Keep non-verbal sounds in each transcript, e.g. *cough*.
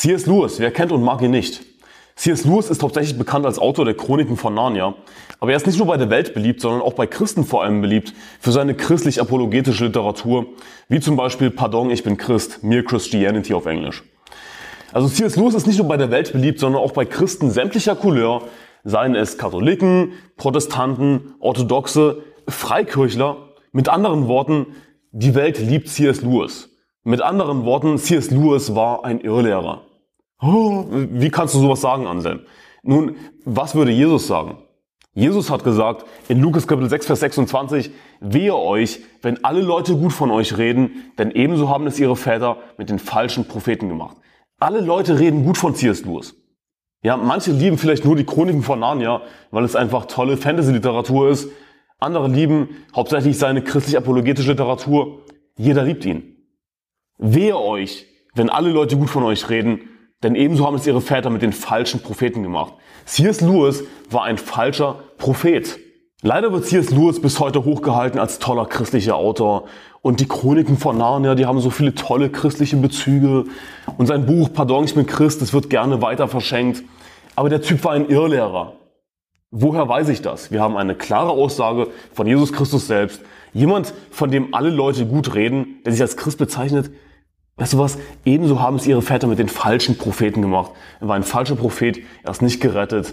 C.S. Lewis, wer kennt und mag ihn nicht? C.S. Lewis ist hauptsächlich bekannt als Autor der Chroniken von Narnia, aber er ist nicht nur bei der Welt beliebt, sondern auch bei Christen vor allem beliebt für seine christlich-apologetische Literatur, wie zum Beispiel Pardon, ich bin Christ, Mere Christianity auf Englisch. Also C.S. Lewis ist nicht nur bei der Welt beliebt, sondern auch bei Christen sämtlicher Couleur, seien es Katholiken, Protestanten, Orthodoxe, Freikirchler. Mit anderen Worten, die Welt liebt C.S. Lewis. Mit anderen Worten, C.S. Lewis war ein Irrlehrer. Oh, wie kannst du sowas sagen, Anselm? Nun, was würde Jesus sagen? Jesus hat gesagt in Lukas Kapitel 6, Vers 26, wehe euch, wenn alle Leute gut von euch reden, denn ebenso haben es ihre Väter mit den falschen Propheten gemacht. Alle Leute reden gut von C.S. Lewis. Ja, manche lieben vielleicht nur die Chroniken von Narnia, weil es einfach tolle Fantasy-Literatur ist. Andere lieben hauptsächlich seine christlich-apologetische Literatur. Jeder liebt ihn. Wehe euch, wenn alle Leute gut von euch reden, denn ebenso haben es ihre Väter mit den falschen Propheten gemacht. C.S. Lewis war ein falscher Prophet. Leider wird C.S. Lewis bis heute hochgehalten als toller christlicher Autor. Und die Chroniken von Narnia, die haben so viele tolle christliche Bezüge. Und sein Buch Pardon, ich bin Christ, das wird gerne weiter verschenkt. Aber der Typ war ein Irrlehrer. Woher weiß ich das? Wir haben eine klare Aussage von Jesus Christus selbst. Jemand, von dem alle Leute gut reden, der sich als Christ bezeichnet, Weißt du was? Ebenso haben es ihre Väter mit den falschen Propheten gemacht. Er war ein falscher Prophet, er ist nicht gerettet.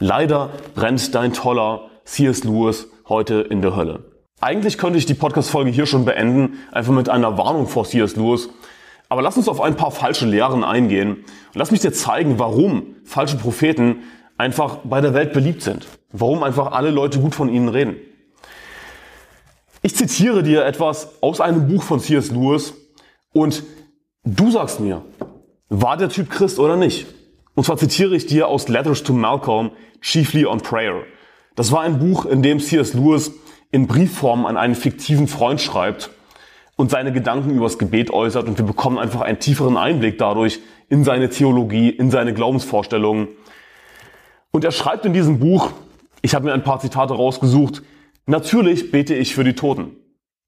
Leider brennt dein toller C.S. Lewis heute in der Hölle. Eigentlich könnte ich die Podcast-Folge hier schon beenden, einfach mit einer Warnung vor C.S. Lewis. Aber lass uns auf ein paar falsche Lehren eingehen. Und lass mich dir zeigen, warum falsche Propheten einfach bei der Welt beliebt sind. Warum einfach alle Leute gut von ihnen reden. Ich zitiere dir etwas aus einem Buch von C.S. Lewis und Du sagst mir, war der Typ Christ oder nicht? Und zwar zitiere ich dir aus Letters to Malcolm, Chiefly on Prayer. Das war ein Buch, in dem C.S. Lewis in Briefform an einen fiktiven Freund schreibt und seine Gedanken übers Gebet äußert und wir bekommen einfach einen tieferen Einblick dadurch in seine Theologie, in seine Glaubensvorstellungen. Und er schreibt in diesem Buch, ich habe mir ein paar Zitate rausgesucht, natürlich bete ich für die Toten.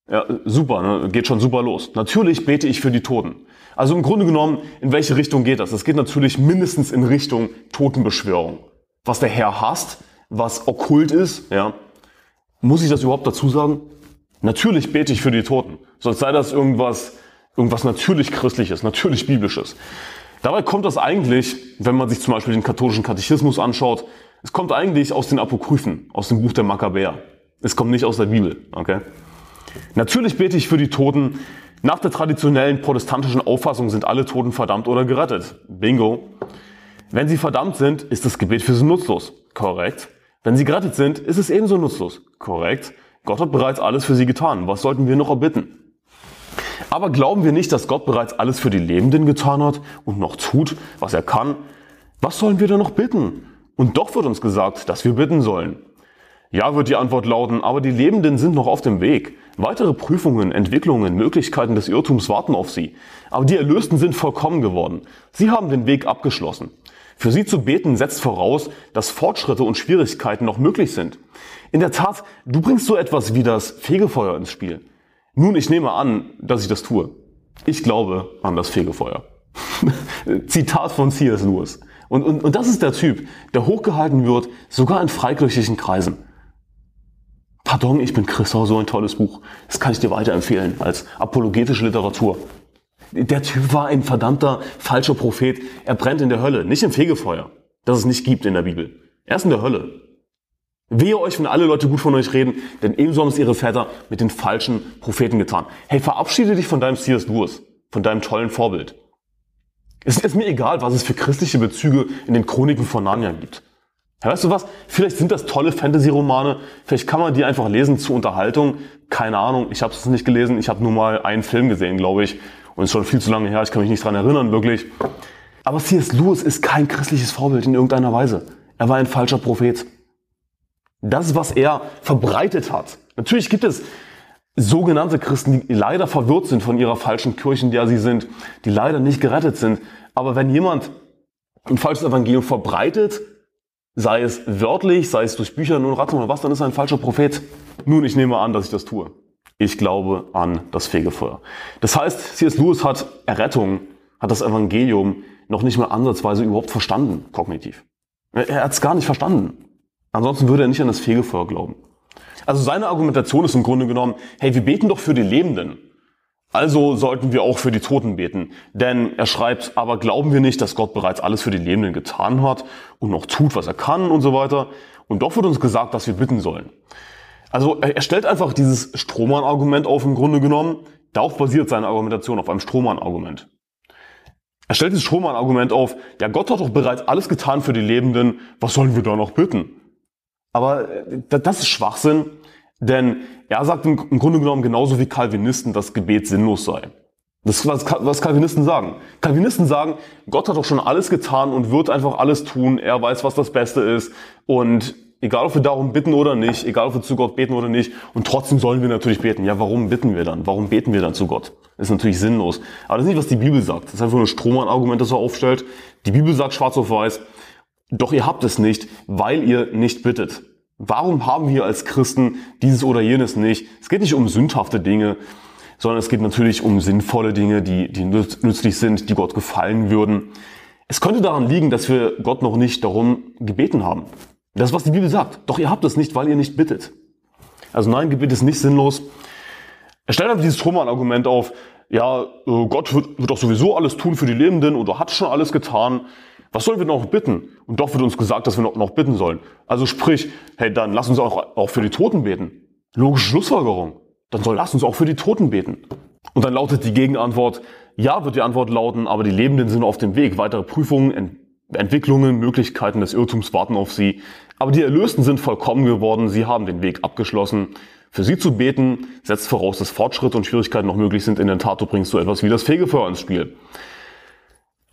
Ja, super, ne? geht schon super los. Natürlich bete ich für die Toten. Also im Grunde genommen, in welche Richtung geht das? Es geht natürlich mindestens in Richtung Totenbeschwörung. Was der Herr hasst, was okkult ist, ja. Muss ich das überhaupt dazu sagen? Natürlich bete ich für die Toten. Sonst sei das irgendwas, irgendwas natürlich Christliches, natürlich Biblisches. Dabei kommt das eigentlich, wenn man sich zum Beispiel den katholischen Katechismus anschaut, es kommt eigentlich aus den Apokryphen, aus dem Buch der Makkabäer. Es kommt nicht aus der Bibel, okay? Natürlich bete ich für die Toten. Nach der traditionellen protestantischen Auffassung sind alle Toten verdammt oder gerettet. Bingo. Wenn sie verdammt sind, ist das Gebet für sie nutzlos. Korrekt. Wenn sie gerettet sind, ist es ebenso nutzlos. Korrekt. Gott hat bereits alles für sie getan. Was sollten wir noch erbitten? Aber glauben wir nicht, dass Gott bereits alles für die Lebenden getan hat und noch tut, was er kann? Was sollen wir denn noch bitten? Und doch wird uns gesagt, dass wir bitten sollen. Ja, wird die Antwort lauten, aber die Lebenden sind noch auf dem Weg. Weitere Prüfungen, Entwicklungen, Möglichkeiten des Irrtums warten auf sie. Aber die Erlösten sind vollkommen geworden. Sie haben den Weg abgeschlossen. Für sie zu beten setzt voraus, dass Fortschritte und Schwierigkeiten noch möglich sind. In der Tat, du bringst so etwas wie das Fegefeuer ins Spiel. Nun, ich nehme an, dass ich das tue. Ich glaube an das Fegefeuer. *laughs* Zitat von C.S. Lewis. Und, und, und das ist der Typ, der hochgehalten wird, sogar in freikirchlichen Kreisen. Pardon, ich bin Christoph, so ein tolles Buch. Das kann ich dir weiterempfehlen als apologetische Literatur. Der Typ war ein verdammter falscher Prophet. Er brennt in der Hölle, nicht im Fegefeuer, das es nicht gibt in der Bibel. Er ist in der Hölle. Wehe euch, wenn alle Leute gut von euch reden, denn ebenso haben es ihre Väter mit den falschen Propheten getan. Hey, verabschiede dich von deinem C.S. Lewis, von deinem tollen Vorbild. Es ist mir egal, was es für christliche Bezüge in den Chroniken von Narnia gibt. Ja, weißt du was? Vielleicht sind das tolle Fantasy-Romane. Vielleicht kann man die einfach lesen zur Unterhaltung. Keine Ahnung. Ich habe es nicht gelesen. Ich habe nur mal einen Film gesehen, glaube ich. Und es ist schon viel zu lange her. Ich kann mich nicht dran erinnern, wirklich. Aber C.S. Lewis ist kein christliches Vorbild in irgendeiner Weise. Er war ein falscher Prophet. Das, was er verbreitet hat. Natürlich gibt es sogenannte Christen, die leider verwirrt sind von ihrer falschen Kirche, in der sie sind, die leider nicht gerettet sind. Aber wenn jemand ein falsches Evangelium verbreitet, sei es wörtlich, sei es durch Bücher, nun rat mal was, dann ist er ein falscher Prophet. Nun, ich nehme an, dass ich das tue. Ich glaube an das Fegefeuer. Das heißt, C.S. Lewis hat Errettung, hat das Evangelium noch nicht mal ansatzweise überhaupt verstanden, kognitiv. Er hat es gar nicht verstanden. Ansonsten würde er nicht an das Fegefeuer glauben. Also seine Argumentation ist im Grunde genommen, hey, wir beten doch für die Lebenden. Also sollten wir auch für die Toten beten. Denn er schreibt, aber glauben wir nicht, dass Gott bereits alles für die Lebenden getan hat und noch tut, was er kann und so weiter. Und doch wird uns gesagt, dass wir bitten sollen. Also er stellt einfach dieses Strohmann-Argument auf im Grunde genommen. Darauf basiert seine Argumentation, auf einem Strohmann-Argument. Er stellt dieses Strohmann-Argument auf, ja Gott hat doch bereits alles getan für die Lebenden, was sollen wir da noch bitten? Aber äh, das ist Schwachsinn, denn er sagt im Grunde genommen genauso wie Calvinisten, dass Gebet sinnlos sei. Das ist, was, Calvinisten sagen. Calvinisten sagen, Gott hat doch schon alles getan und wird einfach alles tun. Er weiß, was das Beste ist. Und egal, ob wir darum bitten oder nicht, egal, ob wir zu Gott beten oder nicht, und trotzdem sollen wir natürlich beten. Ja, warum bitten wir dann? Warum beten wir dann zu Gott? Ist natürlich sinnlos. Aber das ist nicht, was die Bibel sagt. Das ist einfach nur ein Strohmann-Argument, das er aufstellt. Die Bibel sagt schwarz auf weiß, doch ihr habt es nicht, weil ihr nicht bittet. Warum haben wir als Christen dieses oder jenes nicht? Es geht nicht um sündhafte Dinge, sondern es geht natürlich um sinnvolle Dinge, die, die nützlich sind, die Gott gefallen würden. Es könnte daran liegen, dass wir Gott noch nicht darum gebeten haben. Das ist, was die Bibel sagt. Doch ihr habt es nicht, weil ihr nicht bittet. Also nein, Gebet ist nicht sinnlos. Er stellt einfach dieses Truman-Argument auf, ja, äh, Gott wird doch sowieso alles tun für die Lebenden oder hat schon alles getan. Was sollen wir noch bitten? Und doch wird uns gesagt, dass wir noch, bitten sollen. Also sprich, hey, dann lass uns auch, auch für die Toten beten. Logische Schlussfolgerung. Dann soll lass uns auch für die Toten beten. Und dann lautet die Gegenantwort, ja, wird die Antwort lauten, aber die Lebenden sind auf dem Weg. Weitere Prüfungen, Ent Entwicklungen, Möglichkeiten des Irrtums warten auf sie. Aber die Erlösten sind vollkommen geworden. Sie haben den Weg abgeschlossen. Für sie zu beten setzt voraus, dass Fortschritte und Schwierigkeiten noch möglich sind. In der Tat, du bringst so etwas wie das Fegefeuer ins Spiel.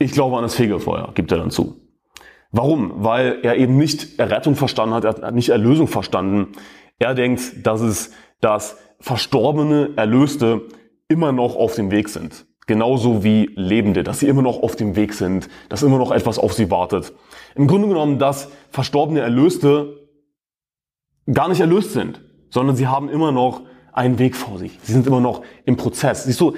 Ich glaube an das Fegefeuer, gibt er dann zu. Warum? Weil er eben nicht Errettung verstanden hat, er hat nicht Erlösung verstanden. Er denkt, dass es, dass verstorbene Erlöste immer noch auf dem Weg sind. Genauso wie Lebende, dass sie immer noch auf dem Weg sind, dass immer noch etwas auf sie wartet. Im Grunde genommen, dass verstorbene Erlöste gar nicht erlöst sind, sondern sie haben immer noch einen Weg vor sich. Sie sind immer noch im Prozess. Siehst du,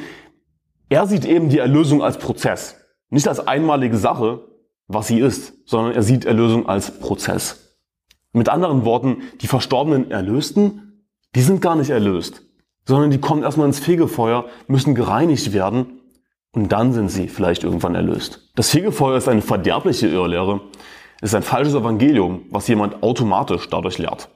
er sieht eben die Erlösung als Prozess. Nicht als einmalige Sache, was sie ist, sondern er sieht Erlösung als Prozess. Mit anderen Worten, die verstorbenen Erlösten, die sind gar nicht erlöst, sondern die kommen erstmal ins Fegefeuer, müssen gereinigt werden und dann sind sie vielleicht irgendwann erlöst. Das Fegefeuer ist eine verderbliche Irrlehre, es ist ein falsches Evangelium, was jemand automatisch dadurch lehrt.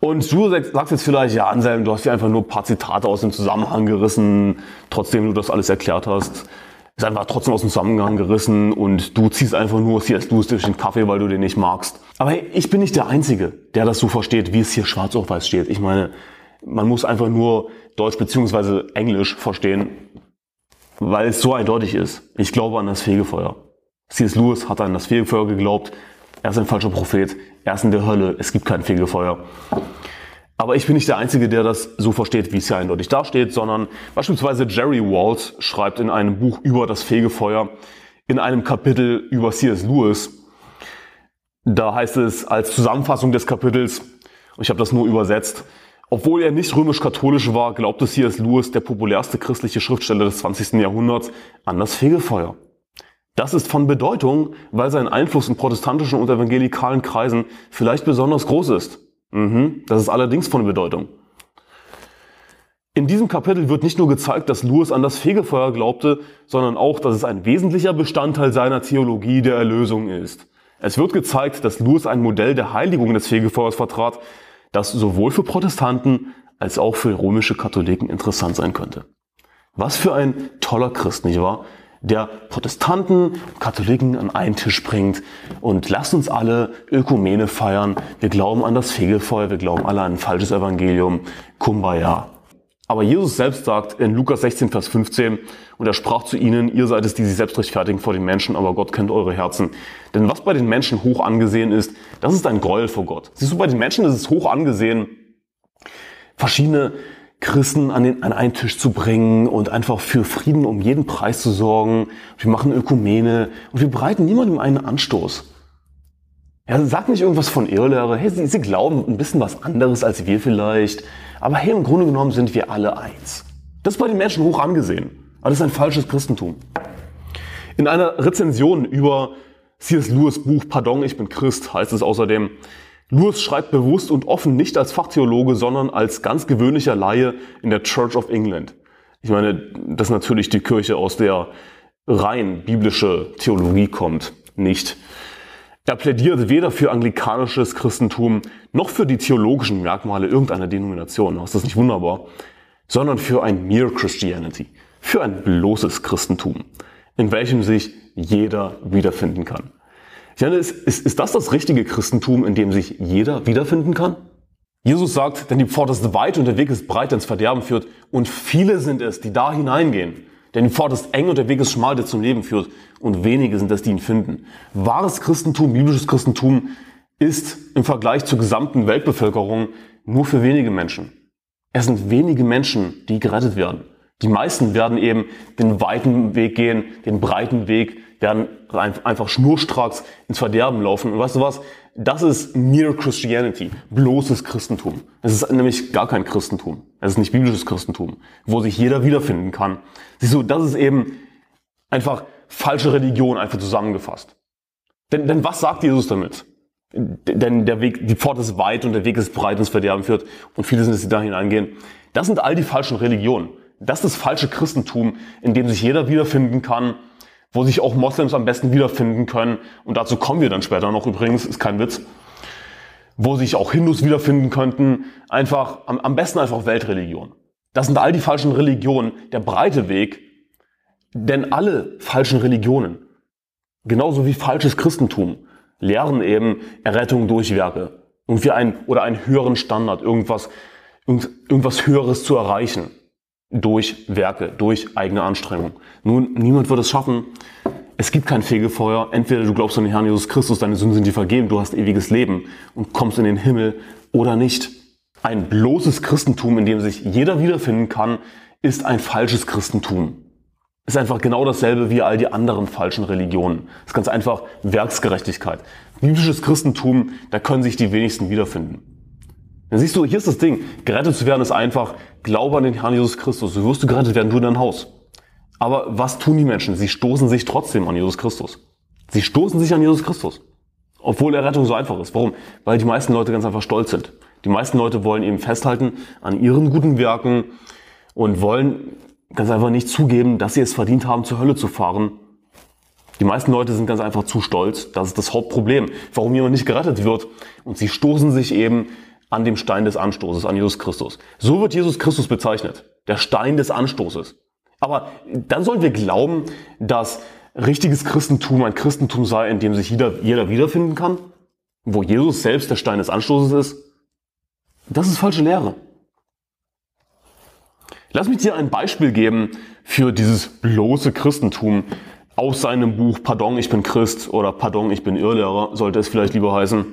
Und du sagst jetzt vielleicht, ja Anselm, du hast hier einfach nur ein paar Zitate aus dem Zusammenhang gerissen, trotzdem du das alles erklärt hast ist einfach trotzdem aus dem Zusammenhang gerissen und du ziehst einfach nur C.S. Lewis durch den Kaffee, weil du den nicht magst. Aber hey, ich bin nicht der Einzige, der das so versteht, wie es hier schwarz auf weiß steht. Ich meine, man muss einfach nur Deutsch beziehungsweise Englisch verstehen, weil es so eindeutig ist. Ich glaube an das Fegefeuer. C.S. Lewis hat an das Fegefeuer geglaubt. Er ist ein falscher Prophet. Er ist in der Hölle. Es gibt kein Fegefeuer. Aber ich bin nicht der Einzige, der das so versteht, wie es hier eindeutig dasteht, sondern beispielsweise Jerry Waltz schreibt in einem Buch über das Fegefeuer, in einem Kapitel über C.S. Lewis, da heißt es als Zusammenfassung des Kapitels, und ich habe das nur übersetzt, obwohl er nicht römisch-katholisch war, glaubte C.S. Lewis, der populärste christliche Schriftsteller des 20. Jahrhunderts, an das Fegefeuer. Das ist von Bedeutung, weil sein Einfluss in protestantischen und evangelikalen Kreisen vielleicht besonders groß ist. Mhm, das ist allerdings von Bedeutung. In diesem Kapitel wird nicht nur gezeigt, dass Lewis an das Fegefeuer glaubte, sondern auch, dass es ein wesentlicher Bestandteil seiner Theologie der Erlösung ist. Es wird gezeigt, dass Lewis ein Modell der Heiligung des Fegefeuers vertrat, das sowohl für Protestanten als auch für römische Katholiken interessant sein könnte. Was für ein toller Christ, nicht wahr? Der Protestanten, Katholiken an einen Tisch bringt und lasst uns alle Ökumene feiern. Wir glauben an das Fegefeuer, wir glauben alle an ein falsches Evangelium. Kumbaya. Aber Jesus selbst sagt in Lukas 16, Vers 15, und er sprach zu ihnen, ihr seid es, die sich selbst rechtfertigen vor den Menschen, aber Gott kennt eure Herzen. Denn was bei den Menschen hoch angesehen ist, das ist ein Gräuel vor Gott. Siehst du, bei den Menschen ist es hoch angesehen, verschiedene Christen an, den, an einen Tisch zu bringen und einfach für Frieden um jeden Preis zu sorgen. Wir machen Ökumene und wir bereiten niemandem einen Anstoß. Ja, sag nicht irgendwas von Irrlehre. Hey, sie, sie glauben ein bisschen was anderes als wir vielleicht. Aber hey, im Grunde genommen sind wir alle eins. Das ist bei den Menschen hoch angesehen. Aber das ist ein falsches Christentum. In einer Rezension über C.S. Lewis Buch Pardon, ich bin Christ heißt es außerdem, Lewis schreibt bewusst und offen nicht als Fachtheologe, sondern als ganz gewöhnlicher Laie in der Church of England. Ich meine, das ist natürlich die Kirche, aus der rein biblische Theologie kommt, nicht. Er plädiert weder für anglikanisches Christentum noch für die theologischen Merkmale irgendeiner Denomination, ist das nicht wunderbar, sondern für ein Mere Christianity, für ein bloßes Christentum, in welchem sich jeder wiederfinden kann. Meine, ist, ist, ist das das richtige Christentum, in dem sich jeder wiederfinden kann? Jesus sagt, denn die Pforte ist weit und der Weg ist breit, der ins Verderben führt, und viele sind es, die da hineingehen. Denn die Pforte ist eng und der Weg ist schmal, der zum Leben führt, und wenige sind es, die ihn finden. Wahres Christentum, biblisches Christentum ist im Vergleich zur gesamten Weltbevölkerung nur für wenige Menschen. Es sind wenige Menschen, die gerettet werden. Die meisten werden eben den weiten Weg gehen, den breiten Weg, werden einfach schnurstracks ins Verderben laufen. Und weißt du was? Das ist mere Christianity, bloßes Christentum. Es ist nämlich gar kein Christentum. Es ist nicht biblisches Christentum, wo sich jeder wiederfinden kann. Siehst du, das ist eben einfach falsche Religion, einfach zusammengefasst. Denn, denn was sagt Jesus damit? Denn der Weg, die Pforte ist weit und der Weg ist breit ins Verderben führt und viele sind es, die da hineingehen. Das sind all die falschen Religionen. Das ist das falsche Christentum, in dem sich jeder wiederfinden kann wo sich auch Moslems am besten wiederfinden können. Und dazu kommen wir dann später noch übrigens, ist kein Witz. Wo sich auch Hindus wiederfinden könnten. Einfach, am, am besten einfach Weltreligion. Das sind all die falschen Religionen, der breite Weg. Denn alle falschen Religionen, genauso wie falsches Christentum, lehren eben Errettung durch Werke. Irgendwie ein, oder einen höheren Standard, irgendwas, irgendwas Höheres zu erreichen durch Werke, durch eigene Anstrengung. Nun, niemand wird es schaffen. Es gibt kein Fegefeuer. Entweder du glaubst an den Herrn Jesus Christus, deine Sünden sind dir vergeben, du hast ewiges Leben und kommst in den Himmel oder nicht. Ein bloßes Christentum, in dem sich jeder wiederfinden kann, ist ein falsches Christentum. Ist einfach genau dasselbe wie all die anderen falschen Religionen. Ist ganz einfach Werksgerechtigkeit. Biblisches Christentum, da können sich die wenigsten wiederfinden. Dann siehst du, hier ist das Ding. Gerettet zu werden ist einfach, glaube an den Herrn Jesus Christus. So wirst du gerettet werden, du in dein Haus. Aber was tun die Menschen? Sie stoßen sich trotzdem an Jesus Christus. Sie stoßen sich an Jesus Christus. Obwohl Errettung so einfach ist. Warum? Weil die meisten Leute ganz einfach stolz sind. Die meisten Leute wollen eben festhalten an ihren guten Werken und wollen ganz einfach nicht zugeben, dass sie es verdient haben, zur Hölle zu fahren. Die meisten Leute sind ganz einfach zu stolz. Das ist das Hauptproblem, warum jemand nicht gerettet wird. Und sie stoßen sich eben an dem Stein des Anstoßes, an Jesus Christus. So wird Jesus Christus bezeichnet. Der Stein des Anstoßes. Aber dann sollen wir glauben, dass richtiges Christentum ein Christentum sei, in dem sich jeder, jeder wiederfinden kann, wo Jesus selbst der Stein des Anstoßes ist. Das ist falsche Lehre. Lass mich dir ein Beispiel geben für dieses bloße Christentum aus seinem Buch Pardon, ich bin Christ oder Pardon, ich bin Irrlehrer, sollte es vielleicht lieber heißen.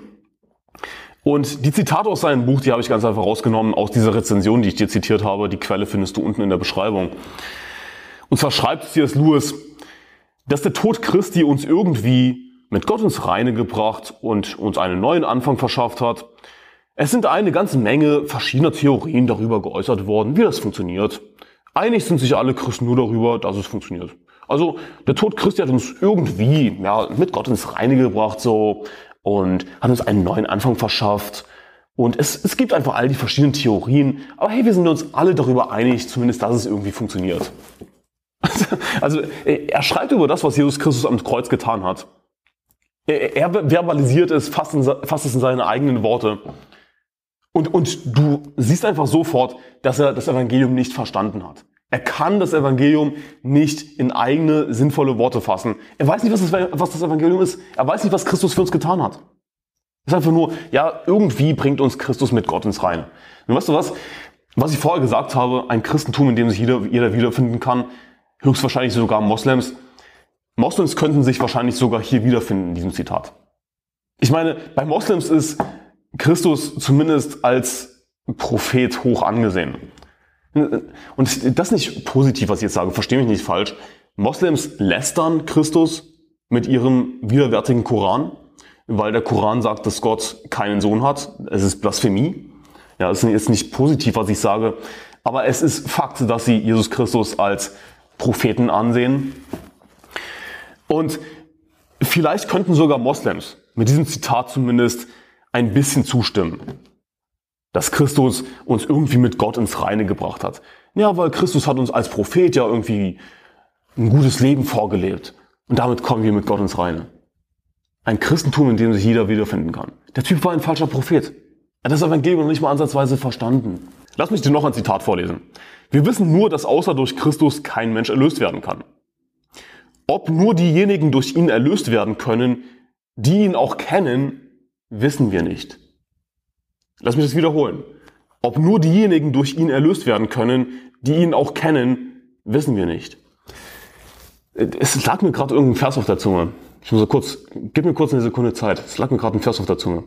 Und die Zitate aus seinem Buch, die habe ich ganz einfach rausgenommen aus dieser Rezension, die ich dir zitiert habe. Die Quelle findest du unten in der Beschreibung. Und zwar schreibt C.S. Lewis, dass der Tod Christi uns irgendwie mit Gott ins Reine gebracht und uns einen neuen Anfang verschafft hat. Es sind eine ganze Menge verschiedener Theorien darüber geäußert worden, wie das funktioniert. Einig sind sich alle Christen nur darüber, dass es funktioniert. Also der Tod Christi hat uns irgendwie ja, mit Gott ins Reine gebracht, so und hat uns einen neuen Anfang verschafft. Und es, es gibt einfach all die verschiedenen Theorien, aber hey, wir sind uns alle darüber einig, zumindest, dass es irgendwie funktioniert. *laughs* Also er schreibt über das, was Jesus Christus am Kreuz getan hat. Er, er verbalisiert es, fasst, in, fasst es in seine eigenen Worte. Und, und du siehst einfach sofort, dass er das Evangelium nicht verstanden hat. Er kann das Evangelium nicht in eigene, sinnvolle Worte fassen. Er weiß nicht, was das, was das Evangelium ist. Er weiß nicht, was Christus für uns getan hat. Es ist einfach nur, ja, irgendwie bringt uns Christus mit Gott ins Reine. Und weißt du was? Was ich vorher gesagt habe, ein Christentum, in dem sich jeder, jeder wiederfinden kann, höchstwahrscheinlich sogar Moslems. Moslems könnten sich wahrscheinlich sogar hier wiederfinden in diesem Zitat. Ich meine, bei Moslems ist Christus zumindest als Prophet hoch angesehen. Und das nicht positiv, was ich jetzt sage, verstehe mich nicht falsch. Moslems lästern Christus mit ihrem widerwärtigen Koran, weil der Koran sagt, dass Gott keinen Sohn hat. Es ist Blasphemie. Ja, es ist nicht positiv, was ich sage. Aber es ist Fakt, dass sie Jesus Christus als Propheten ansehen. Und vielleicht könnten sogar Moslems mit diesem Zitat zumindest ein bisschen zustimmen, dass Christus uns irgendwie mit Gott ins Reine gebracht hat. Ja, weil Christus hat uns als Prophet ja irgendwie ein gutes Leben vorgelebt. Und damit kommen wir mit Gott ins Reine. Ein Christentum, in dem sich jeder wiederfinden kann. Der Typ war ein falscher Prophet. Er hat das Evangelium noch nicht mal ansatzweise verstanden. Lass mich dir noch ein Zitat vorlesen. Wir wissen nur, dass außer durch Christus kein Mensch erlöst werden kann. Ob nur diejenigen durch ihn erlöst werden können, die ihn auch kennen, wissen wir nicht. Lass mich das wiederholen. Ob nur diejenigen durch ihn erlöst werden können, die ihn auch kennen, wissen wir nicht. Es lag mir gerade irgendein Vers auf der Zunge. Ich muss so kurz, gib mir kurz eine Sekunde Zeit. Es lag mir gerade ein Vers auf der Zunge.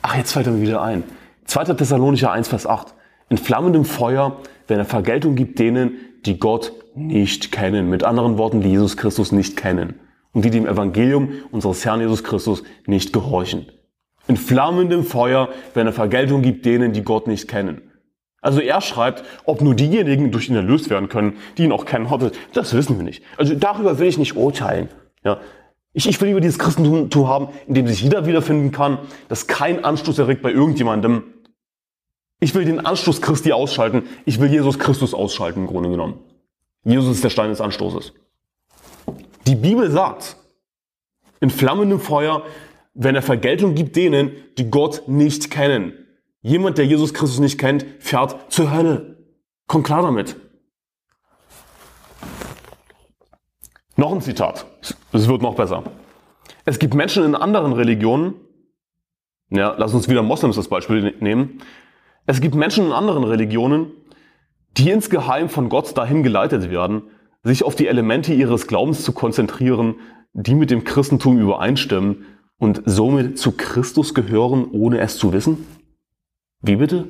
Ach, jetzt fällt er mir wieder ein. 2. Thessalonicher 1, Vers 8. In flammendem Feuer, wenn er Vergeltung gibt denen, die Gott nicht kennen. Mit anderen Worten, die Jesus Christus nicht kennen. Und die dem Evangelium unseres Herrn Jesus Christus nicht gehorchen. In flammendem Feuer, wenn er Vergeltung gibt denen, die Gott nicht kennen. Also er schreibt, ob nur diejenigen durch ihn erlöst werden können, die ihn auch kennen, das wissen wir nicht. Also darüber will ich nicht urteilen. Ja. Ich, ich will lieber dieses Christentum haben, in dem sich jeder wiederfinden kann, das keinen Anstoß erregt bei irgendjemandem. Ich will den Anstoß Christi ausschalten. Ich will Jesus Christus ausschalten, im Grunde genommen. Jesus ist der Stein des Anstoßes. Die Bibel sagt, in flammendem Feuer, wenn er Vergeltung gibt denen, die Gott nicht kennen. Jemand, der Jesus Christus nicht kennt, fährt zur Hölle. Kommt klar damit. Noch ein Zitat. Es wird noch besser. Es gibt Menschen in anderen Religionen, ja, lass uns wieder Moslems als Beispiel nehmen. Es gibt Menschen in anderen Religionen, die insgeheim von Gott dahin geleitet werden, sich auf die Elemente ihres Glaubens zu konzentrieren, die mit dem Christentum übereinstimmen und somit zu Christus gehören, ohne es zu wissen? Wie bitte?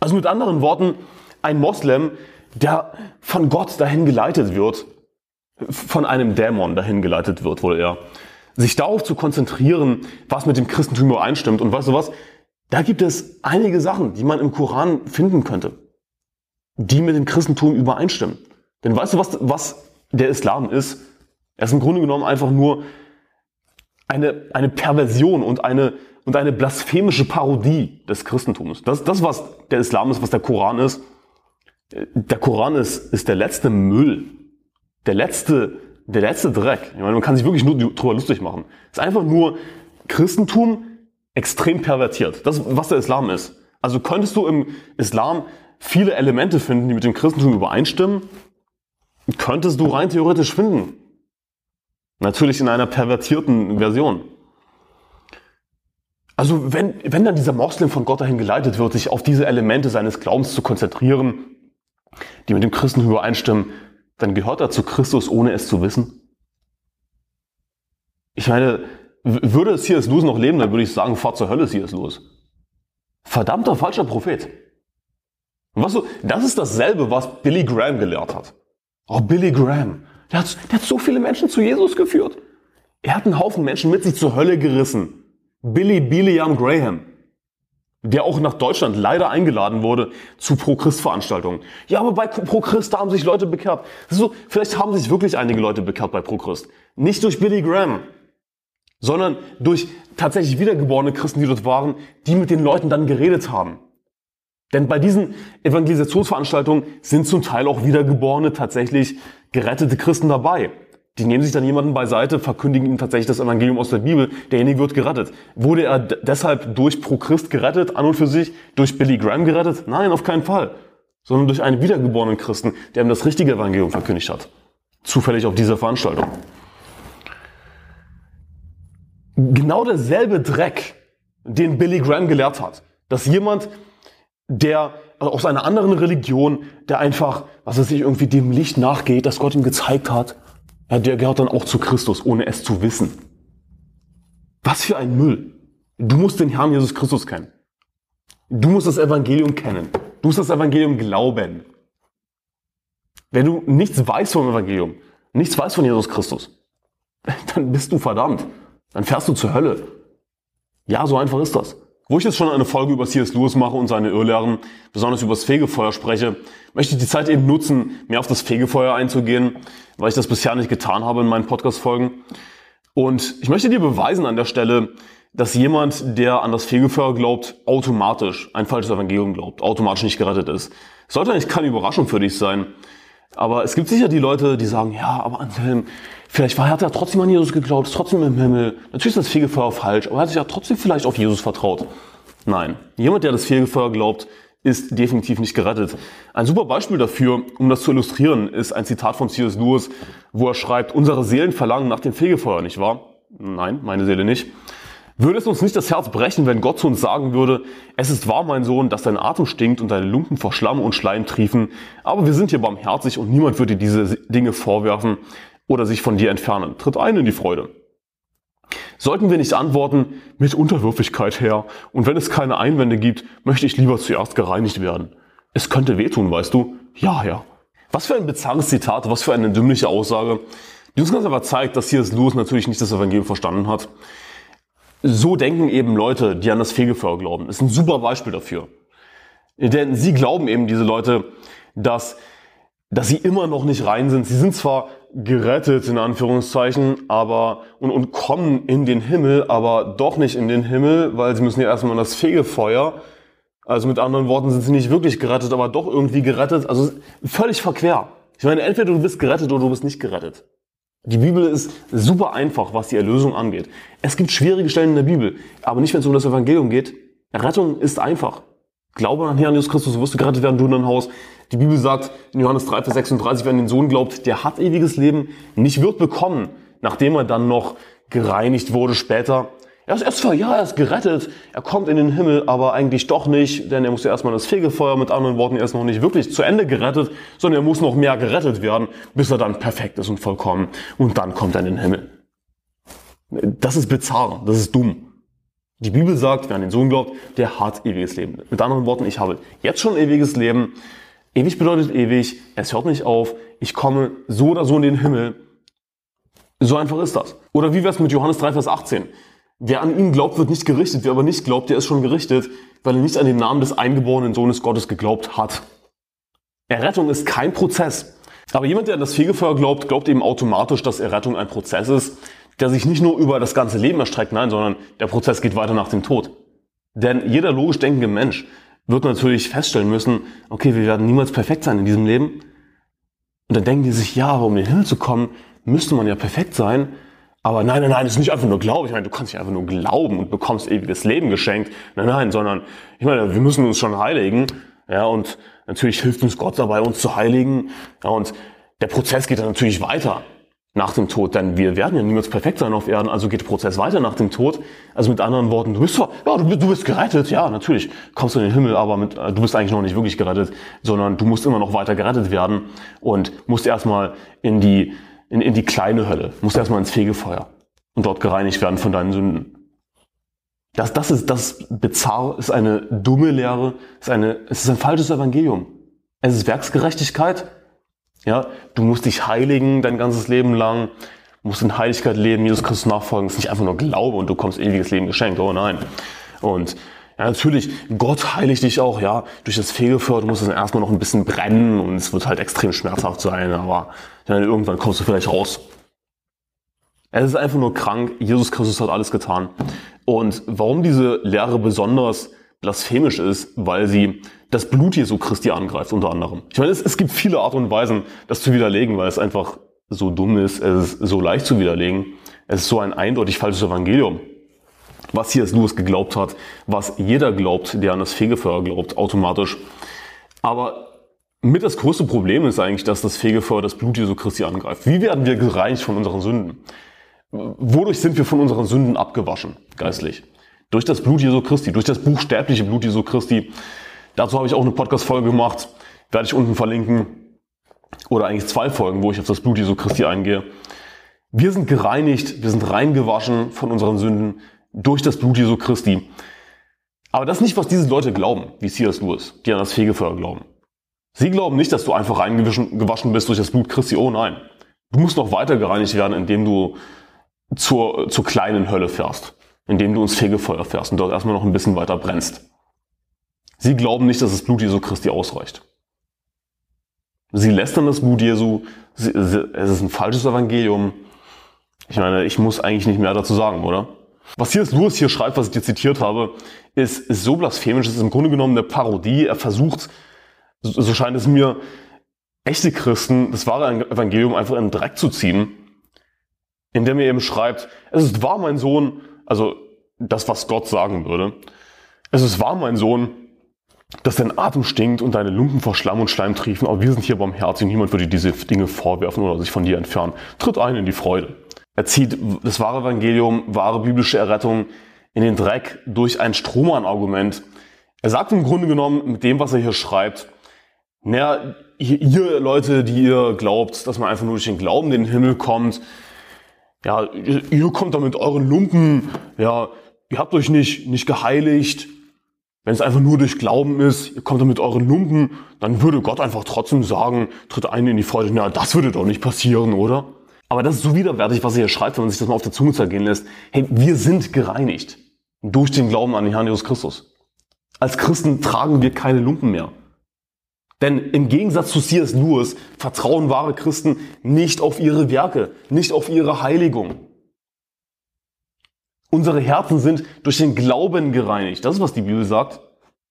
Also mit anderen Worten, ein Moslem, der von Gott dahin geleitet wird, von einem Dämon dahin geleitet wird, wohl eher, sich darauf zu konzentrieren, was mit dem Christentum übereinstimmt. Und weißt du was? Da gibt es einige Sachen, die man im Koran finden könnte, die mit dem Christentum übereinstimmen. Denn weißt du, was, was der Islam ist? Er ist im Grunde genommen einfach nur eine, eine Perversion und eine, und eine blasphemische Parodie des Christentums. Das, das, was der Islam ist, was der Koran ist. Der Koran ist, ist der letzte Müll. Der letzte, der letzte Dreck. Ich meine, man kann sich wirklich nur drüber lustig machen. Es ist einfach nur Christentum extrem pervertiert. Das, was der Islam ist. Also könntest du im Islam viele Elemente finden, die mit dem Christentum übereinstimmen, könntest du rein theoretisch finden. Natürlich in einer pervertierten Version. Also wenn, wenn dann dieser Moslem von Gott dahin geleitet wird, sich auf diese Elemente seines Glaubens zu konzentrieren, die mit dem Christen übereinstimmen, dann gehört er zu Christus, ohne es zu wissen. Ich meine, würde es C.S. Lewis noch leben, dann würde ich sagen, fahr zur Hölle, C.S. Lewis. Verdammter falscher Prophet. Und was so, das ist dasselbe, was Billy Graham gelehrt hat. Oh, Billy Graham. Der hat, der hat so viele Menschen zu Jesus geführt. Er hat einen Haufen Menschen mit sich zur Hölle gerissen. Billy Billiam Graham, der auch nach Deutschland leider eingeladen wurde zu Pro-Christ-Veranstaltungen. Ja, aber bei Pro-Christ, da haben sich Leute bekehrt. So, vielleicht haben sich wirklich einige Leute bekehrt bei Pro-Christ. Nicht durch Billy Graham, sondern durch tatsächlich wiedergeborene Christen, die dort waren, die mit den Leuten dann geredet haben. Denn bei diesen Evangelisationsveranstaltungen sind zum Teil auch wiedergeborene, tatsächlich gerettete Christen dabei. Die nehmen sich dann jemanden beiseite, verkündigen ihm tatsächlich das Evangelium aus der Bibel. Derjenige wird gerettet. Wurde er deshalb durch Pro Christ gerettet, an und für sich? Durch Billy Graham gerettet? Nein, auf keinen Fall. Sondern durch einen wiedergeborenen Christen, der ihm das richtige Evangelium verkündigt hat. Zufällig auf dieser Veranstaltung. Genau derselbe Dreck, den Billy Graham gelehrt hat. Dass jemand, der also aus einer anderen Religion, der einfach, was weiß ich, irgendwie dem Licht nachgeht, das Gott ihm gezeigt hat, ja, der gehört dann auch zu Christus, ohne es zu wissen. Was für ein Müll. Du musst den Herrn Jesus Christus kennen. Du musst das Evangelium kennen. Du musst das Evangelium glauben. Wenn du nichts weißt vom Evangelium, nichts weißt von Jesus Christus, *laughs* dann bist du verdammt. Dann fährst du zur Hölle. Ja, so einfach ist das. Wo ich jetzt schon eine Folge über C.S. Lewis mache und seine Irrlehren, besonders über das Fegefeuer spreche, möchte ich die Zeit eben nutzen, mehr auf das Fegefeuer einzugehen, weil ich das bisher nicht getan habe in meinen Podcast-Folgen. Und ich möchte dir beweisen an der Stelle, dass jemand, der an das Fegefeuer glaubt, automatisch ein falsches Evangelium glaubt, automatisch nicht gerettet ist. Sollte eigentlich keine Überraschung für dich sein. Aber es gibt sicher die Leute, die sagen, ja, aber Anselm, vielleicht war, hat er trotzdem an Jesus geglaubt, ist trotzdem im Himmel. Natürlich ist das Fegefeuer falsch, aber er hat sich ja trotzdem vielleicht auf Jesus vertraut. Nein, jemand, der das Fegefeuer glaubt, ist definitiv nicht gerettet. Ein super Beispiel dafür, um das zu illustrieren, ist ein Zitat von C.S. Lewis, wo er schreibt, unsere Seelen verlangen nach dem Fegefeuer, nicht wahr? Nein, meine Seele nicht. Würde es uns nicht das Herz brechen, wenn Gott zu uns sagen würde, es ist wahr, mein Sohn, dass dein Atem stinkt und deine Lumpen vor Schlamm und Schleim triefen, aber wir sind hier barmherzig und niemand würde dir diese Dinge vorwerfen oder sich von dir entfernen. Tritt ein in die Freude. Sollten wir nicht antworten, mit Unterwürfigkeit her, und wenn es keine Einwände gibt, möchte ich lieber zuerst gereinigt werden. Es könnte wehtun, weißt du? Ja, ja. Was für ein bizarres Zitat, was für eine dümmliche Aussage, die uns ganz einfach zeigt, dass C.S. Lewis natürlich nicht das Evangelium verstanden hat. So denken eben Leute, die an das Fegefeuer glauben. Das ist ein super Beispiel dafür. Denn sie glauben eben, diese Leute, dass, dass sie immer noch nicht rein sind. Sie sind zwar gerettet, in Anführungszeichen, aber, und, und kommen in den Himmel, aber doch nicht in den Himmel, weil sie müssen ja erstmal an das Fegefeuer. Also mit anderen Worten sind sie nicht wirklich gerettet, aber doch irgendwie gerettet. Also völlig verquer. Ich meine, entweder du bist gerettet oder du bist nicht gerettet. Die Bibel ist super einfach, was die Erlösung angeht. Es gibt schwierige Stellen in der Bibel, aber nicht, wenn es um das Evangelium geht. Rettung ist einfach. Glaube an Herrn Jesus Christus, wirst du gerettet werden, du in dein Haus. Die Bibel sagt in Johannes 3, Vers 36, wer an den Sohn glaubt, der hat ewiges Leben, nicht wird bekommen, nachdem er dann noch gereinigt wurde später. Er ist erst ja, er ist gerettet, er kommt in den Himmel, aber eigentlich doch nicht, denn er muss ja erstmal das Fegefeuer, mit anderen Worten, er ist noch nicht wirklich zu Ende gerettet, sondern er muss noch mehr gerettet werden, bis er dann perfekt ist und vollkommen. Und dann kommt er in den Himmel. Das ist bizarr, das ist dumm. Die Bibel sagt, wer an den Sohn glaubt, der hat ewiges Leben. Mit anderen Worten, ich habe jetzt schon ewiges Leben. Ewig bedeutet ewig, es hört nicht auf, ich komme so oder so in den Himmel. So einfach ist das. Oder wie wär's mit Johannes 3, Vers 18? Wer an ihn glaubt, wird nicht gerichtet. Wer aber nicht glaubt, der ist schon gerichtet, weil er nicht an den Namen des eingeborenen Sohnes Gottes geglaubt hat. Errettung ist kein Prozess. Aber jemand, der an das Fegefeuer glaubt, glaubt eben automatisch, dass Errettung ein Prozess ist, der sich nicht nur über das ganze Leben erstreckt, nein, sondern der Prozess geht weiter nach dem Tod. Denn jeder logisch denkende Mensch wird natürlich feststellen müssen, okay, wir werden niemals perfekt sein in diesem Leben. Und dann denken die sich, ja, aber um in den Himmel zu kommen, müsste man ja perfekt sein. Aber nein, nein, nein, das ist nicht einfach nur Glaube. Ich meine, du kannst nicht einfach nur glauben und bekommst ewiges Leben geschenkt. Nein, nein, sondern ich meine, wir müssen uns schon heiligen. Ja, und natürlich hilft uns Gott dabei, uns zu heiligen. Ja, und der Prozess geht dann natürlich weiter nach dem Tod, denn wir werden ja niemals perfekt sein auf Erden, also geht der Prozess weiter nach dem Tod. Also mit anderen Worten, du bist zwar, ja, du, du bist gerettet, ja, natürlich, kommst du in den Himmel, aber mit, äh, du bist eigentlich noch nicht wirklich gerettet, sondern du musst immer noch weiter gerettet werden und musst erstmal in die in, in die kleine Hölle, musst erstmal ins Fegefeuer und dort gereinigt werden von deinen Sünden. Das, das ist das bizarr, ist eine dumme Lehre, ist eine, es ist ein falsches Evangelium. Es ist Werksgerechtigkeit. Ja, du musst dich heiligen dein ganzes Leben lang, musst in Heiligkeit leben, Jesus Christus nachfolgen. Es ist nicht einfach nur Glaube und du kommst ewiges Leben geschenkt. Oh nein. Und ja, natürlich, Gott heiligt dich auch, ja, durch das Fegefeuer, du musst es erstmal noch ein bisschen brennen und es wird halt extrem schmerzhaft sein, aber dann irgendwann kommst du vielleicht raus. Es ist einfach nur krank, Jesus Christus hat alles getan. Und warum diese Lehre besonders blasphemisch ist, weil sie das Blut Jesu Christi angreift, unter anderem. Ich meine, es, es gibt viele Art und Weisen, das zu widerlegen, weil es einfach so dumm ist, es ist so leicht zu widerlegen. Es ist so ein eindeutig falsches Evangelium was C.S. Lewis geglaubt hat, was jeder glaubt, der an das Fegefeuer glaubt, automatisch. Aber mit das größte Problem ist eigentlich, dass das Fegefeuer das Blut Jesu Christi angreift. Wie werden wir gereinigt von unseren Sünden? Wodurch sind wir von unseren Sünden abgewaschen, geistlich? Durch das Blut Jesu Christi, durch das buchstäbliche Blut Jesu Christi. Dazu habe ich auch eine Podcast-Folge gemacht, werde ich unten verlinken. Oder eigentlich zwei Folgen, wo ich auf das Blut Jesu Christi eingehe. Wir sind gereinigt, wir sind reingewaschen von unseren Sünden durch das Blut Jesu Christi. Aber das ist nicht, was diese Leute glauben, wie C.S. Lewis, die an das Fegefeuer glauben. Sie glauben nicht, dass du einfach reingewaschen bist durch das Blut Christi. Oh nein. Du musst noch weiter gereinigt werden, indem du zur, zur kleinen Hölle fährst. indem du ins Fegefeuer fährst und dort erstmal noch ein bisschen weiter brennst. Sie glauben nicht, dass das Blut Jesu Christi ausreicht. Sie lästern das Blut Jesu, es ist ein falsches Evangelium. Ich meine, ich muss eigentlich nicht mehr dazu sagen, oder? Was hier ist Lewis hier schreibt, was ich dir zitiert habe, ist, so blasphemisch, es ist im Grunde genommen eine Parodie. Er versucht, so scheint es mir, echte Christen das wahre Evangelium einfach in den Dreck zu ziehen, indem er eben schreibt, es ist wahr, mein Sohn, also das, was Gott sagen würde, es ist wahr, mein Sohn, dass dein Atem stinkt und deine Lumpen vor Schlamm und Schleim triefen, aber wir sind hier beim Herz und niemand würde dir diese Dinge vorwerfen oder sich von dir entfernen. Tritt ein in die Freude. Er zieht das wahre Evangelium, wahre biblische Errettung in den Dreck durch ein Strohmann-Argument. Er sagt im Grunde genommen mit dem, was er hier schreibt, naja, ihr Leute, die ihr glaubt, dass man einfach nur durch den Glauben in den Himmel kommt, ja, ihr kommt da mit euren Lumpen, ja, ihr habt euch nicht, nicht geheiligt. Wenn es einfach nur durch Glauben ist, ihr kommt da mit euren Lumpen, dann würde Gott einfach trotzdem sagen, tritt ein in die Freude. Na, das würde doch nicht passieren, oder? Aber das ist so widerwärtig, was er hier schreibt, wenn man sich das mal auf der Zunge zergehen lässt. Hey, wir sind gereinigt durch den Glauben an den Herrn Jesus Christus. Als Christen tragen wir keine Lumpen mehr. Denn im Gegensatz zu C.S. Lewis vertrauen wahre Christen nicht auf ihre Werke, nicht auf ihre Heiligung. Unsere Herzen sind durch den Glauben gereinigt. Das ist, was die Bibel sagt.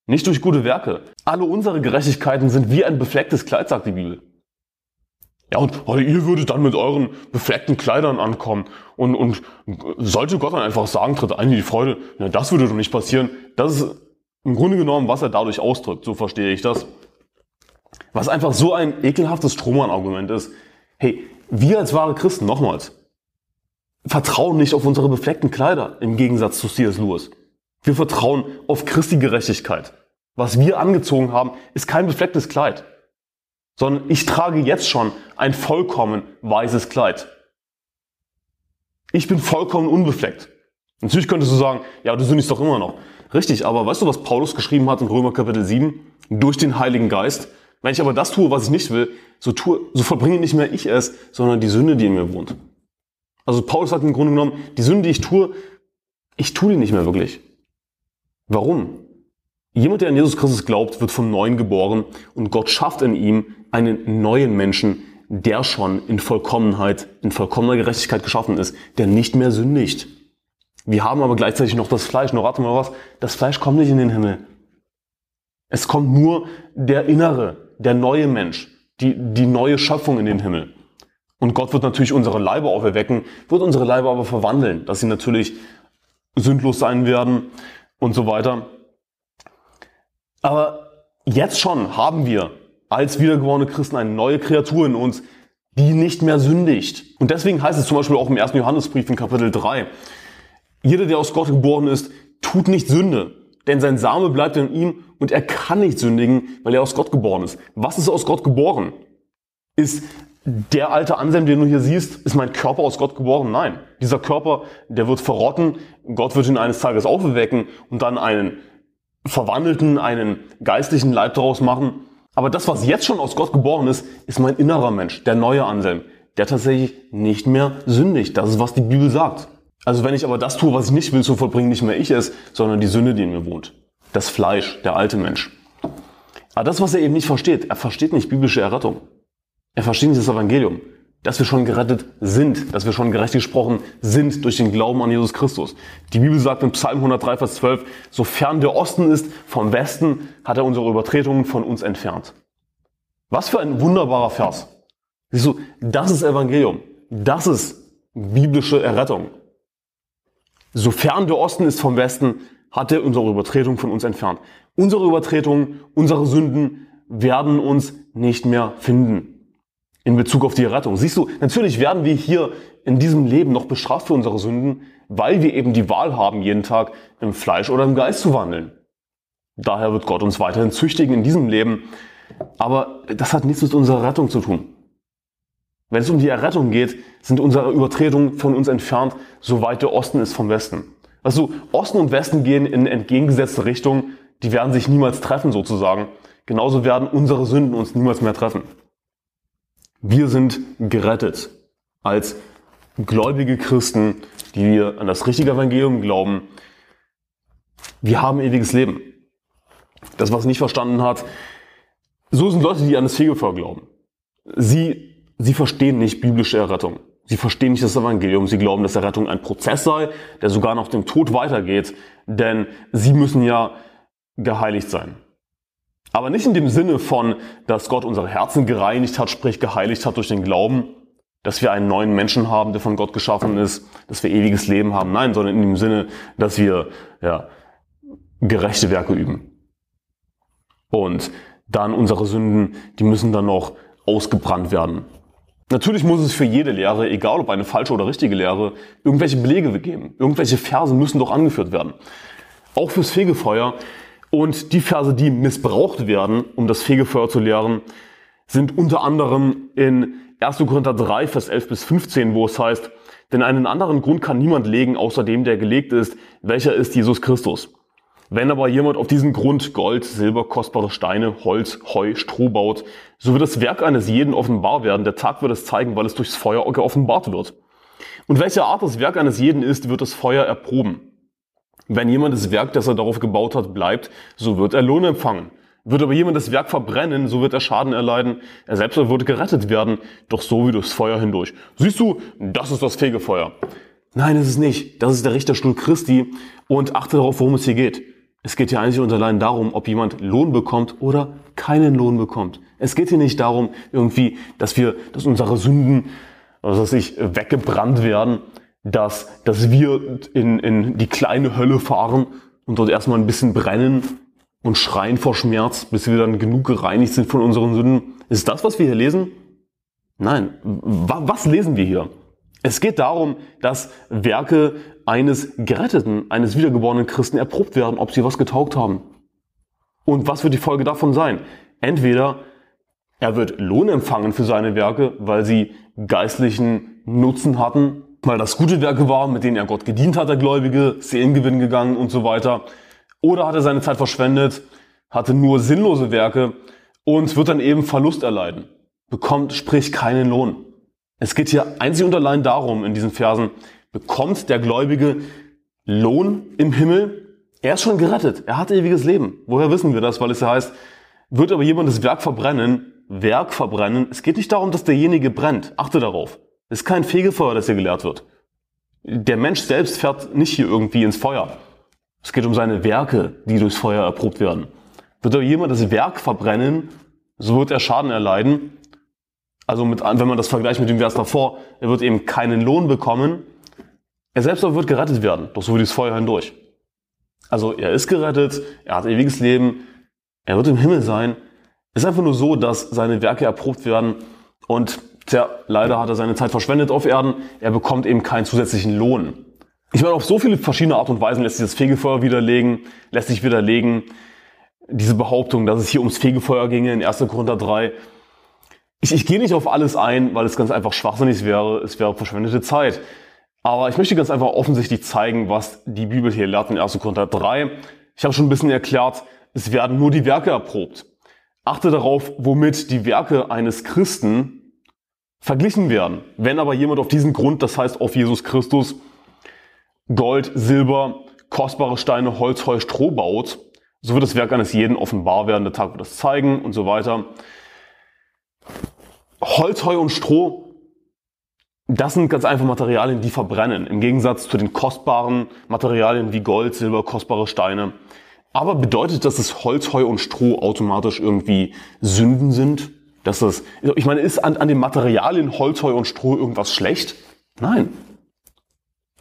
Nicht durch gute Werke. Alle unsere Gerechtigkeiten sind wie ein beflecktes Kleid, sagt die Bibel. Ja, und oh, ihr würdet dann mit euren befleckten Kleidern ankommen. Und, und sollte Gott dann einfach sagen, tritt ein in die Freude, na, das würde doch nicht passieren. Das ist im Grunde genommen, was er dadurch ausdrückt. So verstehe ich das. Was einfach so ein ekelhaftes Strohmann-Argument ist. Hey, wir als wahre Christen, nochmals, vertrauen nicht auf unsere befleckten Kleider, im Gegensatz zu C.S. Lewis. Wir vertrauen auf Christi Gerechtigkeit. Was wir angezogen haben, ist kein beflecktes Kleid sondern ich trage jetzt schon ein vollkommen weißes Kleid. Ich bin vollkommen unbefleckt. Natürlich könntest du sagen, ja, du sündigst doch immer noch. Richtig, aber weißt du, was Paulus geschrieben hat in Römer Kapitel 7? Durch den Heiligen Geist. Wenn ich aber das tue, was ich nicht will, so, tue, so verbringe nicht mehr ich es, sondern die Sünde, die in mir wohnt. Also Paulus sagt im Grunde genommen, die Sünde, die ich tue, ich tue die nicht mehr wirklich. Warum? Jemand, der an Jesus Christus glaubt, wird vom Neuen geboren und Gott schafft in ihm einen neuen Menschen, der schon in Vollkommenheit, in vollkommener Gerechtigkeit geschaffen ist, der nicht mehr sündigt. Wir haben aber gleichzeitig noch das Fleisch. Nur rate mal was, das Fleisch kommt nicht in den Himmel. Es kommt nur der innere, der neue Mensch, die, die neue Schöpfung in den Himmel. Und Gott wird natürlich unsere Leiber auferwecken, wird unsere Leiber aber verwandeln, dass sie natürlich sündlos sein werden und so weiter. Aber jetzt schon haben wir als wiedergeborene Christen eine neue Kreatur in uns, die nicht mehr sündigt. Und deswegen heißt es zum Beispiel auch im 1. Johannesbrief in Kapitel 3, jeder, der aus Gott geboren ist, tut nicht Sünde, denn sein Same bleibt in ihm und er kann nicht sündigen, weil er aus Gott geboren ist. Was ist aus Gott geboren? Ist der alte Anselm, den du hier siehst, ist mein Körper aus Gott geboren? Nein. Dieser Körper, der wird verrotten, Gott wird ihn eines Tages aufwecken und dann einen verwandelten, einen geistlichen Leib daraus machen. Aber das, was jetzt schon aus Gott geboren ist, ist mein innerer Mensch, der neue Anselm, der tatsächlich nicht mehr sündigt. Das ist, was die Bibel sagt. Also wenn ich aber das tue, was ich nicht will, so vollbringen nicht mehr ich es, sondern die Sünde, die in mir wohnt. Das Fleisch, der alte Mensch. Aber das, was er eben nicht versteht, er versteht nicht biblische Errettung. Er versteht nicht das Evangelium dass wir schon gerettet sind, dass wir schon gerecht gesprochen sind durch den Glauben an Jesus Christus. Die Bibel sagt in Psalm 103, Vers 12, sofern der Osten ist vom Westen, hat er unsere Übertretungen von uns entfernt. Was für ein wunderbarer Vers. Siehst du, das ist Evangelium. Das ist biblische Errettung. Sofern der Osten ist vom Westen, hat er unsere Übertretungen von uns entfernt. Unsere Übertretungen, unsere Sünden werden uns nicht mehr finden in Bezug auf die Errettung. Siehst du, natürlich werden wir hier in diesem Leben noch bestraft für unsere Sünden, weil wir eben die Wahl haben, jeden Tag im Fleisch oder im Geist zu wandeln. Daher wird Gott uns weiterhin züchtigen in diesem Leben. Aber das hat nichts mit unserer Rettung zu tun. Wenn es um die Errettung geht, sind unsere Übertretungen von uns entfernt, soweit der Osten ist vom Westen. Also Osten und Westen gehen in entgegengesetzte Richtungen, die werden sich niemals treffen sozusagen. Genauso werden unsere Sünden uns niemals mehr treffen. Wir sind gerettet als gläubige Christen, die wir an das richtige Evangelium glauben, wir haben ewiges Leben. Das, was nicht verstanden hat, so sind Leute, die an das Fegefeuer glauben. Sie, sie verstehen nicht biblische Errettung. Sie verstehen nicht das Evangelium. Sie glauben, dass Errettung ein Prozess sei, der sogar nach dem Tod weitergeht. Denn sie müssen ja geheiligt sein. Aber nicht in dem Sinne von, dass Gott unsere Herzen gereinigt hat, sprich geheiligt hat durch den Glauben, dass wir einen neuen Menschen haben, der von Gott geschaffen ist, dass wir ewiges Leben haben. Nein, sondern in dem Sinne, dass wir ja, gerechte Werke üben. Und dann unsere Sünden, die müssen dann noch ausgebrannt werden. Natürlich muss es für jede Lehre, egal ob eine falsche oder richtige Lehre, irgendwelche Belege geben. Irgendwelche Verse müssen doch angeführt werden. Auch fürs Fegefeuer. Und die Verse, die missbraucht werden, um das Fegefeuer zu lehren, sind unter anderem in 1. Korinther 3, Vers 11 bis 15, wo es heißt, denn einen anderen Grund kann niemand legen, außer dem, der gelegt ist, welcher ist Jesus Christus. Wenn aber jemand auf diesen Grund Gold, Silber, kostbare Steine, Holz, Heu, Stroh baut, so wird das Werk eines jeden offenbar werden. Der Tag wird es zeigen, weil es durchs Feuer geoffenbart wird. Und welche Art das Werk eines jeden ist, wird das Feuer erproben. Wenn jemand das Werk, das er darauf gebaut hat, bleibt, so wird er Lohn empfangen. Wird aber jemand das Werk verbrennen, so wird er Schaden erleiden. Er selbst wird gerettet werden, doch so wie durchs Feuer hindurch. Siehst du, das ist das Fegefeuer. Nein, es ist nicht. Das ist der Richterstuhl Christi. Und achte darauf, worum es hier geht. Es geht hier einzig und allein darum, ob jemand Lohn bekommt oder keinen Lohn bekommt. Es geht hier nicht darum, irgendwie, dass wir, dass unsere Sünden, was weiß ich, weggebrannt werden, dass, dass wir in, in die kleine Hölle fahren und dort erstmal ein bisschen brennen und schreien vor Schmerz, bis wir dann genug gereinigt sind von unseren Sünden. Ist das, was wir hier lesen? Nein. Was lesen wir hier? Es geht darum, dass Werke eines Geretteten, eines wiedergeborenen Christen erprobt werden, ob sie was getaugt haben. Und was wird die Folge davon sein? Entweder er wird Lohn empfangen für seine Werke, weil sie geistlichen Nutzen hatten, weil das gute Werke waren, mit denen er Gott gedient hat, der Gläubige, Seelengewinn gegangen und so weiter. Oder hat er seine Zeit verschwendet, hatte nur sinnlose Werke und wird dann eben Verlust erleiden, bekommt sprich keinen Lohn. Es geht hier einzig und allein darum, in diesen Versen, bekommt der Gläubige Lohn im Himmel? Er ist schon gerettet, er hat ewiges Leben. Woher wissen wir das? Weil es ja heißt, wird aber jemand das Werk verbrennen, Werk verbrennen. Es geht nicht darum, dass derjenige brennt. Achte darauf. Es ist kein Fegefeuer, das hier gelehrt wird. Der Mensch selbst fährt nicht hier irgendwie ins Feuer. Es geht um seine Werke, die durchs Feuer erprobt werden. Wird aber jemand das Werk verbrennen, so wird er Schaden erleiden also mit, wenn man das vergleicht mit dem Vers davor, er wird eben keinen Lohn bekommen. Er selbst aber wird gerettet werden, doch so wie das Feuer hindurch. Also er ist gerettet, er hat ewiges Leben, er wird im Himmel sein. Es ist einfach nur so, dass seine Werke erprobt werden und tja, leider hat er seine Zeit verschwendet auf Erden. Er bekommt eben keinen zusätzlichen Lohn. Ich meine, auf so viele verschiedene Art und Weisen lässt sich das Fegefeuer widerlegen, lässt sich widerlegen. Diese Behauptung, dass es hier ums Fegefeuer ginge in 1. Korinther 3, ich, ich gehe nicht auf alles ein, weil es ganz einfach schwachsinnig wäre. Es wäre verschwendete Zeit. Aber ich möchte ganz einfach offensichtlich zeigen, was die Bibel hier lehrt in 1. Korinther 3. Ich habe schon ein bisschen erklärt, es werden nur die Werke erprobt. Achte darauf, womit die Werke eines Christen verglichen werden. Wenn aber jemand auf diesen Grund, das heißt auf Jesus Christus, Gold, Silber, kostbare Steine, Holz, Heu, Stroh baut, so wird das Werk eines jeden offenbar werden, der Tag wird das zeigen und so weiter. Holz, Heu und Stroh, das sind ganz einfach Materialien, die verbrennen. Im Gegensatz zu den kostbaren Materialien wie Gold, Silber, kostbare Steine. Aber bedeutet das, dass Holz, Heu und Stroh automatisch irgendwie Sünden sind? Das, ich meine, ist an, an den Materialien Holz, Heu und Stroh irgendwas schlecht? Nein.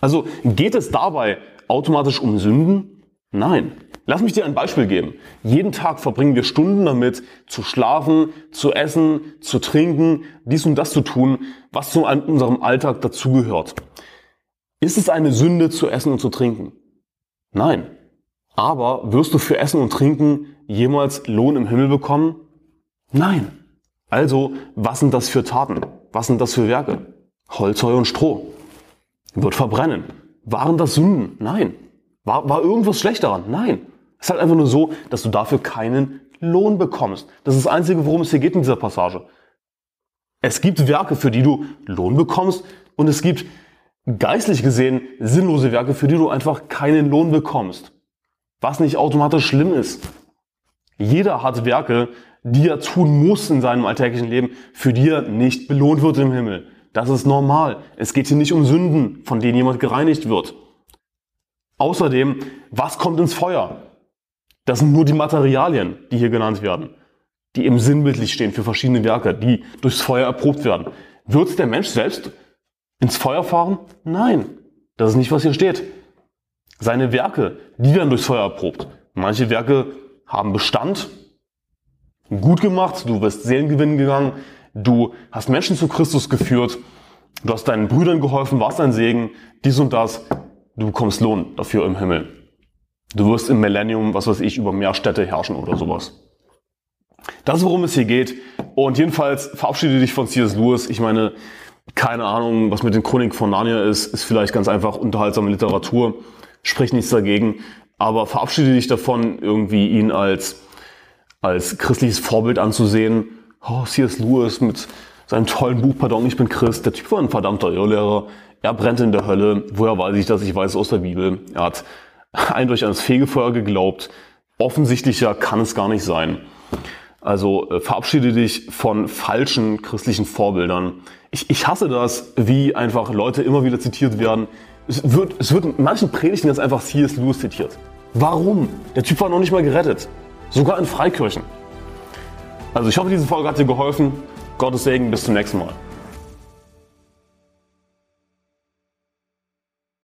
Also geht es dabei automatisch um Sünden? Nein. Lass mich dir ein Beispiel geben. Jeden Tag verbringen wir Stunden damit, zu schlafen, zu essen, zu trinken, dies und das zu tun, was zu unserem Alltag dazugehört. Ist es eine Sünde, zu essen und zu trinken? Nein. Aber wirst du für Essen und Trinken jemals Lohn im Himmel bekommen? Nein. Also, was sind das für Taten? Was sind das für Werke? Holz, Heu und Stroh. Wird verbrennen. Waren das Sünden? Nein. War, war irgendwas schlecht daran? Nein. Es ist halt einfach nur so, dass du dafür keinen Lohn bekommst. Das ist das Einzige, worum es hier geht in dieser Passage. Es gibt Werke, für die du Lohn bekommst Und es gibt geistlich gesehen sinnlose Werke, für die du einfach keinen Lohn bekommst. Was nicht automatisch schlimm ist. Jeder hat Werke, die er tun muss in seinem alltäglichen Leben, für die er nicht belohnt wird im Himmel. Das ist normal. Es geht hier nicht um Sünden, von denen jemand gereinigt wird. Außerdem, was kommt ins Feuer? Das sind nur die Materialien, die hier genannt werden, die im sinnbildlich stehen für verschiedene Werke, die durchs Feuer erprobt werden. Wird der Mensch selbst ins Feuer fahren? Nein, das ist nicht, was hier steht. Seine Werke, die werden durchs Feuer erprobt. Manche Werke haben Bestand, gut gemacht, du bist Seelengewinn gegangen, du hast Menschen zu Christus geführt, du hast deinen Brüdern geholfen, warst ein Segen, dies und das, du bekommst Lohn dafür im Himmel. Du wirst im Millennium, was weiß ich, über mehr Städte herrschen oder sowas. Das ist, worum es hier geht. Und jedenfalls verabschiede dich von C.S. Lewis. Ich meine, keine Ahnung, was mit den Chroniken von Narnia ist, ist vielleicht ganz einfach unterhaltsame Literatur. Sprich nichts dagegen. Aber verabschiede dich davon, irgendwie ihn als, als christliches Vorbild anzusehen. Oh, C.S. Lewis mit seinem tollen Buch, Pardon, ich bin Christ. Der Typ war ein verdammter Irrlehrer. Er brennt in der Hölle. Woher weiß ich das? Ich weiß es aus der Bibel. Er hat eindeutig ans Fegefeuer geglaubt. Offensichtlicher kann es gar nicht sein. Also äh, verabschiede dich von falschen christlichen Vorbildern. Ich, ich hasse das, wie einfach Leute immer wieder zitiert werden. Es wird, es wird in manchen Predigten jetzt einfach C.S. Lewis zitiert. Warum? Der Typ war noch nicht mal gerettet. Sogar in Freikirchen. Also ich hoffe, diese Folge hat dir geholfen. Gottes Segen, bis zum nächsten Mal.